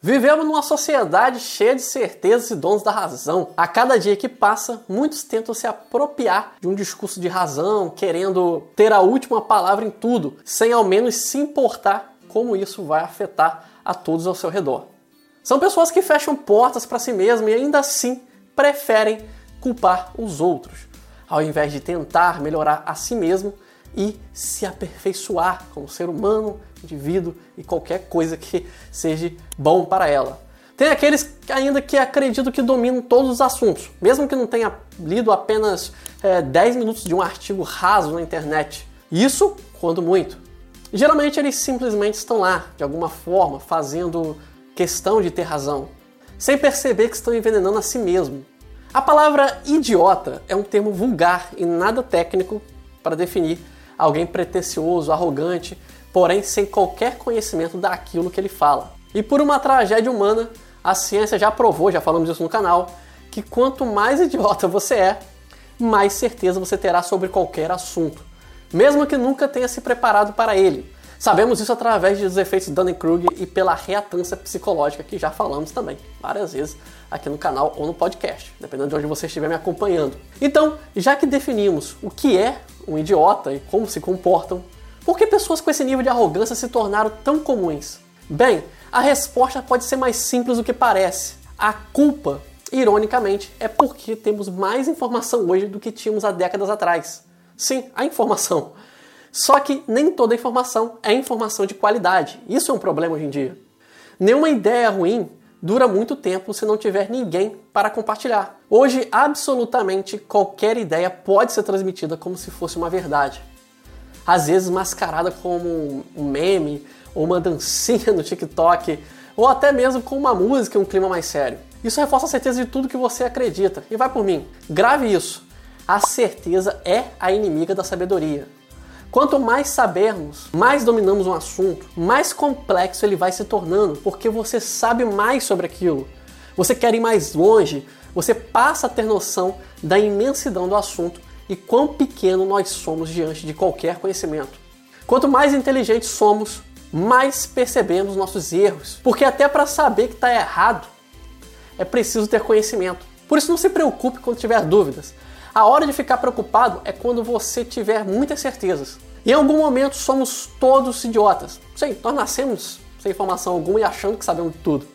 Vivemos numa sociedade cheia de certezas e dons da razão. A cada dia que passa, muitos tentam se apropriar de um discurso de razão, querendo ter a última palavra em tudo, sem ao menos se importar como isso vai afetar a todos ao seu redor. São pessoas que fecham portas para si mesmas e ainda assim preferem culpar os outros, ao invés de tentar melhorar a si mesmo e se aperfeiçoar como ser humano, indivíduo e qualquer coisa que seja bom para ela. Tem aqueles ainda que acreditam que dominam todos os assuntos, mesmo que não tenha lido apenas é, 10 minutos de um artigo raso na internet. Isso quando muito. Geralmente eles simplesmente estão lá, de alguma forma, fazendo questão de ter razão, sem perceber que estão envenenando a si mesmo. A palavra idiota é um termo vulgar e nada técnico para definir alguém pretensioso, arrogante, porém sem qualquer conhecimento daquilo que ele fala. E por uma tragédia humana, a ciência já provou, já falamos isso no canal, que quanto mais idiota você é, mais certeza você terá sobre qualquer assunto, mesmo que nunca tenha se preparado para ele. Sabemos isso através dos efeitos Dunning-Kruger e pela reatância psicológica, que já falamos também várias vezes aqui no canal ou no podcast, dependendo de onde você estiver me acompanhando. Então, já que definimos o que é um idiota e como se comportam, por que pessoas com esse nível de arrogância se tornaram tão comuns? Bem, a resposta pode ser mais simples do que parece. A culpa, ironicamente, é porque temos mais informação hoje do que tínhamos há décadas atrás. Sim, a informação. Só que nem toda informação é informação de qualidade. Isso é um problema hoje em dia. Nenhuma ideia ruim dura muito tempo se não tiver ninguém para compartilhar. Hoje, absolutamente qualquer ideia pode ser transmitida como se fosse uma verdade. Às vezes mascarada como um meme ou uma dancinha no TikTok, ou até mesmo com uma música e um clima mais sério. Isso reforça a certeza de tudo que você acredita. E vai por mim, grave isso. A certeza é a inimiga da sabedoria. Quanto mais sabermos, mais dominamos um assunto, mais complexo ele vai se tornando, porque você sabe mais sobre aquilo. Você quer ir mais longe, você passa a ter noção da imensidão do assunto e quão pequeno nós somos diante de qualquer conhecimento. Quanto mais inteligentes somos, mais percebemos nossos erros, porque até para saber que está errado é preciso ter conhecimento. Por isso não se preocupe quando tiver dúvidas. A hora de ficar preocupado é quando você tiver muitas certezas. Em algum momento somos todos idiotas. Sim, nós nascemos sem informação alguma e achando que sabemos tudo.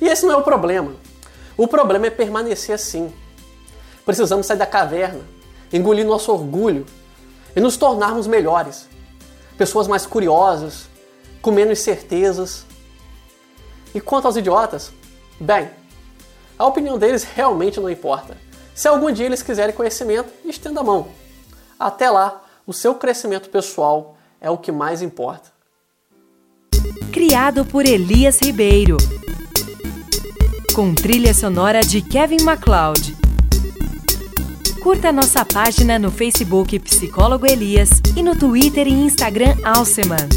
E esse não é o problema. O problema é permanecer assim. Precisamos sair da caverna, engolir nosso orgulho e nos tornarmos melhores. Pessoas mais curiosas, com menos certezas. E quanto aos idiotas? Bem, a opinião deles realmente não importa. Se algum dia eles quiserem conhecimento, estenda a mão. Até lá, o seu crescimento pessoal é o que mais importa. Criado por Elias Ribeiro. Com trilha sonora de Kevin MacLeod. Curta nossa página no Facebook Psicólogo Elias e no Twitter e Instagram Alceman.